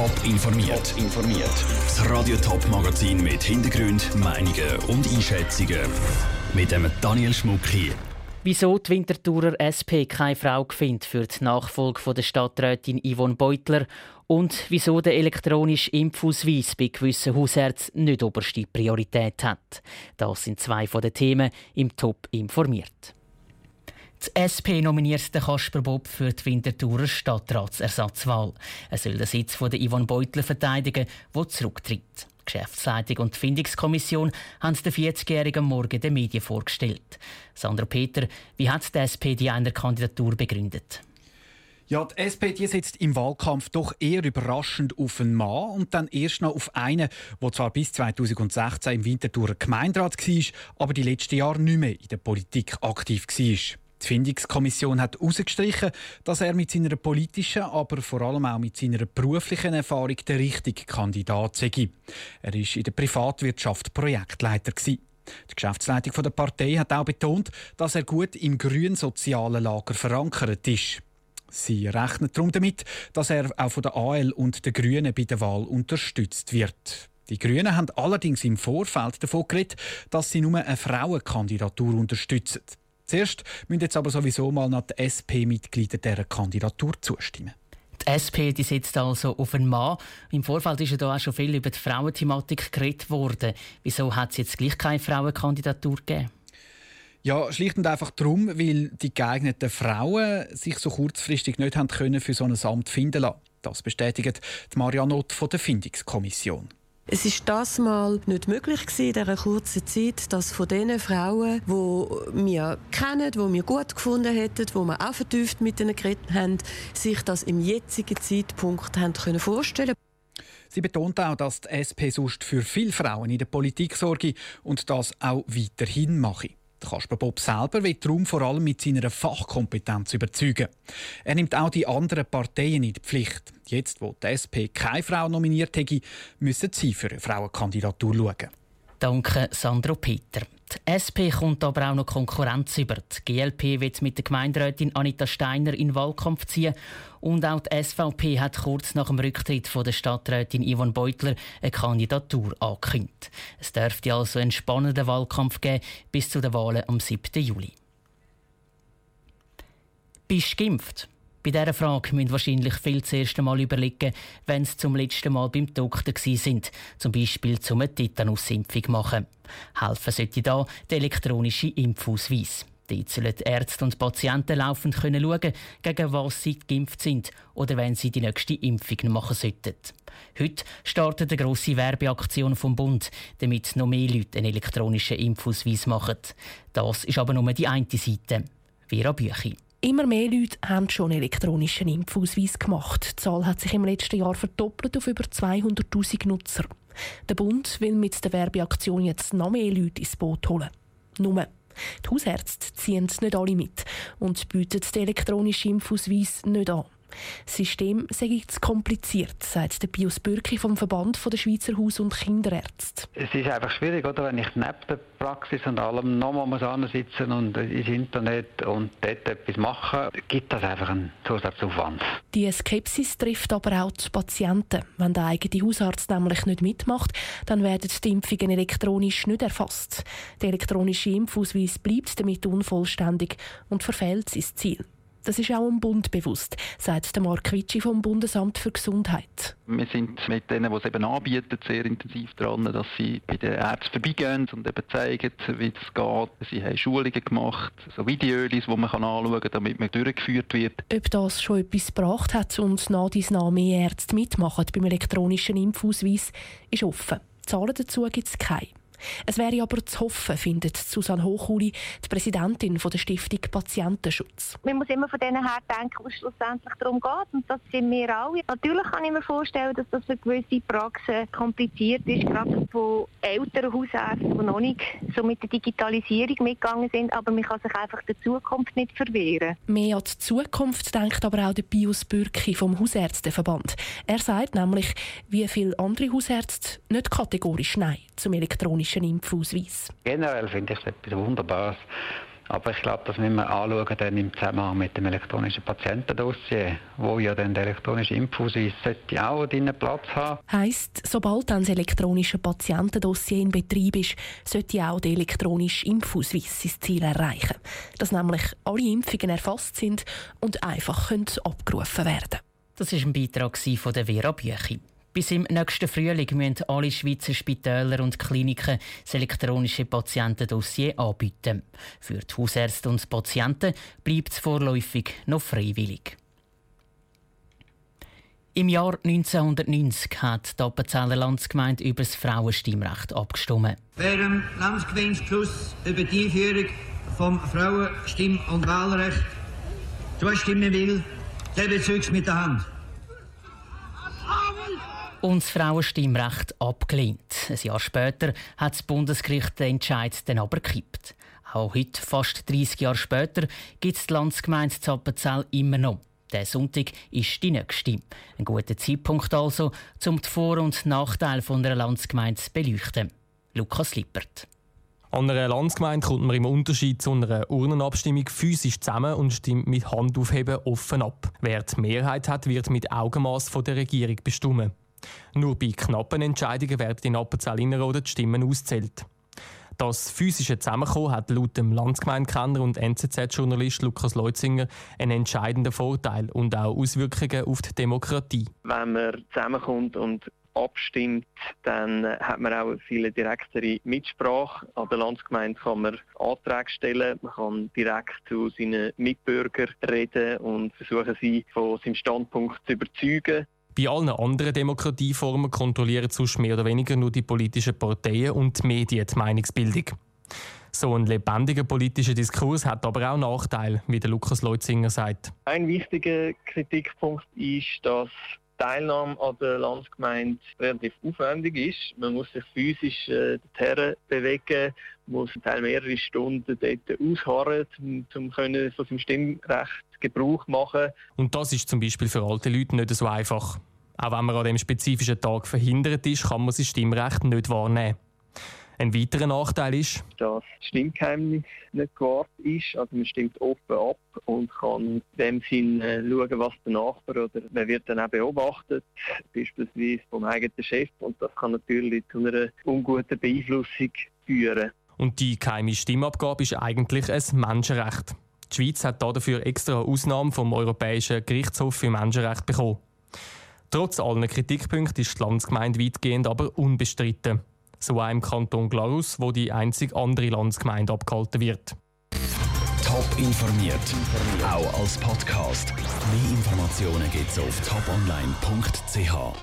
Top informiert. informiert. Das Radio Top Magazin mit Hintergrund, Meinungen und Einschätzungen mit dem Daniel Schmuck hier. Wieso die Winterthurer SP keine Frau findet für die Nachfolge von der Stadträtin Yvonne Beutler und wieso der elektronische Impfausweis bei gewissen Hausärzten nicht oberste Priorität hat. Das sind zwei von den Themen im Top informiert. Die SP nominiert Kasper Bob für die Winterthurer Stadtratsersatzwahl. Er soll den Sitz von Yvonne Beutler verteidigen, der zurücktritt. Die Geschäftsleitung und die Findungskommission haben den 40-Jährigen Morgen den Medien vorgestellt. Sandra Peter, wie hat die SP die einer Kandidatur begründet? Ja, die SP die setzt im Wahlkampf doch eher überraschend auf einen Mann und dann erst noch auf einen, der zwar bis 2016 im Winterthurer Gemeinderat war, aber die letzten Jahre nicht mehr in der Politik aktiv war. Die Findungskommission hat herausgestrichen, dass er mit seiner politischen, aber vor allem auch mit seiner beruflichen Erfahrung der richtige Kandidat sei. Er war in der Privatwirtschaft Projektleiter. Die Geschäftsleitung der Partei hat auch betont, dass er gut im grünen sozialen Lager verankert ist. Sie rechnet darum damit, dass er auch von der AL und den Grünen bei der Wahl unterstützt wird. Die Grünen haben allerdings im Vorfeld davon geredet, dass sie nur eine Frauenkandidatur unterstützen. Zuerst müssen jetzt aber sowieso mal nach den SP-Mitglieder dieser Kandidatur zustimmen. Die SP die setzt also auf einen Mann. Im Vorfeld ist ja da auch schon viel über die Frauenthematik geredet worden. Wieso hat es jetzt gleich keine Frauenkandidatur gegeben? Ja, schlicht und einfach darum, weil die geeigneten Frauen sich so kurzfristig nicht haben können für so ein Amt finden lassen. Das bestätigt Marianne Ott von der Findungskommission. Es ist das mal nicht möglich gewesen, in dieser kurzen Zeit, dass von den Frauen, die wir kennen, die wir gut gefunden hätten, die wir auch vertieft mit ihnen geredet haben, sich das im jetzigen Zeitpunkt haben können Sie betont auch, dass die SP sonst für viele Frauen in der Politik sorge und das auch weiterhin mache. Kasper Bob selber wird darum vor allem mit seiner Fachkompetenz überzeugen. Er nimmt auch die anderen Parteien in die Pflicht. Jetzt, wo die SP keine Frau nominiert hätte, müssen sie für eine Frauenkandidatur schauen. Danke, Sandro Peter. Die SP kommt aber auch noch Konkurrenz über. Die GLP wird mit der Gemeinderätin Anita Steiner in Wahlkampf ziehen. Und auch die SVP hat kurz nach dem Rücktritt von der Stadträtin Yvonne Beutler eine Kandidatur angekündigt. Es dürfte also einen spannenden Wahlkampf geben bis zu den Wahlen am 7. Juli. Bist du geimpft? Bei dieser Frage müssen wahrscheinlich viele das erste Mal überlegen, wenn sie zum letzten Mal beim Doktor sind, zum Beispiel zum eine Tetanusimpfung machen. Helfen sollte da der elektronische Impfausweis. Dort sollen Ärzte und Patienten laufend können schauen, gegen was sie geimpft sind oder wenn sie die nächste Impfung machen sollten. Heute startet eine grosse Werbeaktion vom Bund, damit noch mehr Leute einen elektronischen Impfausweis machen. Das ist aber nur die eine Seite. Vera Büchi. Immer mehr Leute haben schon elektronischen Impfausweis gemacht. Die Zahl hat sich im letzten Jahr verdoppelt auf über 200.000 Nutzer. Der Bund will mit der Werbeaktion jetzt noch mehr Leute ins Boot holen. Nur, die Hausärzte ziehen nicht alle mit und bieten den elektronischen Impfausweis nicht an. Das System sei zu kompliziert, sagt der Pius Bürki vom Verband der Schweizer Haus- und Kinderärzte. Es ist einfach schwierig, oder, wenn ich neben der Praxis und allem nochmal muss sitzen und ins Internet und dort etwas machen, gibt das einfach einen Zusatzaufwand. Die Skepsis trifft aber auch die Patienten. Wenn der eigene Hausarzt nämlich nicht mitmacht, dann werden die Impfungen elektronisch nicht erfasst. Der elektronische Impfausweis bleibt damit unvollständig und verfehlt sein Ziel. Das ist auch im Bund bewusst, sagt der Mark Witschi vom Bundesamt für Gesundheit. Wir sind mit denen, die es eben anbieten, sehr intensiv dran, dass sie bei den Ärzten vorbeigehen und eben zeigen, wie es geht. Sie haben Schulungen gemacht, so Videos, die man anschauen kann, damit man durchgeführt wird. Ob das schon etwas gebracht hat und nach dies nach mehr Ärzte mitmachen beim elektronischen Impfausweis, ist offen. Zahlen dazu gibt es keine. Es wäre aber zu hoffen, findet Susanne Hochuli, die Präsidentin der Stiftung Patientenschutz. Man muss immer von denen her denken, was schlussendlich darum geht. Und das sind wir alle. Natürlich kann ich mir vorstellen, dass das für gewisse Praxen kompliziert ist, gerade von älteren Hausärzten, die noch nicht so mit der Digitalisierung mitgegangen sind. Aber man kann sich einfach der Zukunft nicht verwehren. Mehr an die Zukunft denkt aber auch der Pius Bürki vom Hausärzteverband. Er sagt nämlich, wie viele andere Hausärzte nicht kategorisch Nein zum elektronischen Impfausweis. Generell finde ich es etwas Wunderbares. Aber ich glaube, das müssen wir anschauen dann im Zusammenhang mit dem elektronischen Patientendossier, wo ja dann der elektronische Impfausweis sollte auch einen Platz haben. Heisst, sobald dann das elektronische Patientendossier in Betrieb ist, sollte auch der elektronische Impfausweis sein Ziel erreichen. Dass nämlich alle Impfungen erfasst sind und einfach abgerufen werden können. Das war ein Beitrag von der Vera Büchi. Bis im nächsten Frühling müssen alle Schweizer Spitäler und Kliniken das elektronische Patientendossier anbieten. Für die Hausärzte und Patienten bleibt es vorläufig noch freiwillig. Im Jahr 1990 hat die Appenzeller Landsgemeinde über das Frauenstimmrecht abgestimmt. Wer im Landsgemeindeschluss über die Einführung vom Frauenstimm- und Wahlrecht zustimmen will, der bezeugt mit der Hand und das Frauenstimmrecht abgelehnt. Ein Jahr später hat das Bundesgericht den Entscheid dann aber gekippt. Auch heute, fast 30 Jahre später, gibt es die Landsgemeinde Zappenzell immer noch. Der Sonntag ist die nächste. Ein guter Zeitpunkt also, um die Vor- und Nachteile einer Landsgemeinde zu beleuchten. Lukas Lippert. An einer Landsgemeinde kommt man im Unterschied zu einer Urnenabstimmung physisch zusammen und stimmt mit Handaufheben offen ab. Wer die Mehrheit hat, wird mit Augenmaß von der Regierung bestimmen. Nur bei knappen Entscheidungen werden in Appenzell-Innerrhoden die Stimmen auszählt. Das physische Zusammenkommen hat laut dem Landsgemeindenkenner und NZZ-Journalist Lukas Leutzinger einen entscheidenden Vorteil und auch Auswirkungen auf die Demokratie. Wenn man zusammenkommt und abstimmt, dann hat man auch viele direktere Mitsprache. An der Landsgemeinde kann man Anträge stellen, man kann direkt zu seinen Mitbürgern reden und versuchen, sie von seinem Standpunkt zu überzeugen. Bei allen anderen Demokratieformen kontrollieren sonst mehr oder weniger nur die politischen Parteien und die Medien die Meinungsbildung. So ein lebendiger politischer Diskurs hat aber auch Nachteile, wie der Lukas Leutzinger sagt. Ein wichtiger Kritikpunkt ist, dass Teilnahme an der Landsgemeinde relativ aufwendig ist. Man muss sich physisch äh, dorthin bewegen, muss zum Teil mehrere Stunden dort ausharren, um, von seinem Stimmrecht Gebrauch machen. Und das ist zum Beispiel für alte Leute nicht so einfach. Auch wenn man an dem spezifischen Tag verhindert ist, kann man sein Stimmrecht nicht wahrnehmen. Ein weiterer Nachteil ist, dass das Stimmgeheimnis nicht gewahrt ist. Also man stimmt offen ab und kann in dem Sinn äh, schauen, was der Nachbar oder man wird dann auch beobachtet, beispielsweise vom eigenen Chef. Und das kann natürlich zu einer unguten Beeinflussung führen. Und die geheime Stimmabgabe ist eigentlich ein Menschenrecht. Die Schweiz hat dafür extra Ausnahmen vom Europäischen Gerichtshof für Menschenrechte bekommen. Trotz aller Kritikpunkten ist die Landsgemeinde weitgehend aber unbestritten. So auch im Kanton Glarus, wo die einzige andere Landsgemeinde abgehalten wird. Top informiert, auch als Podcast. Mehr Informationen gibt es auf toponline.ch.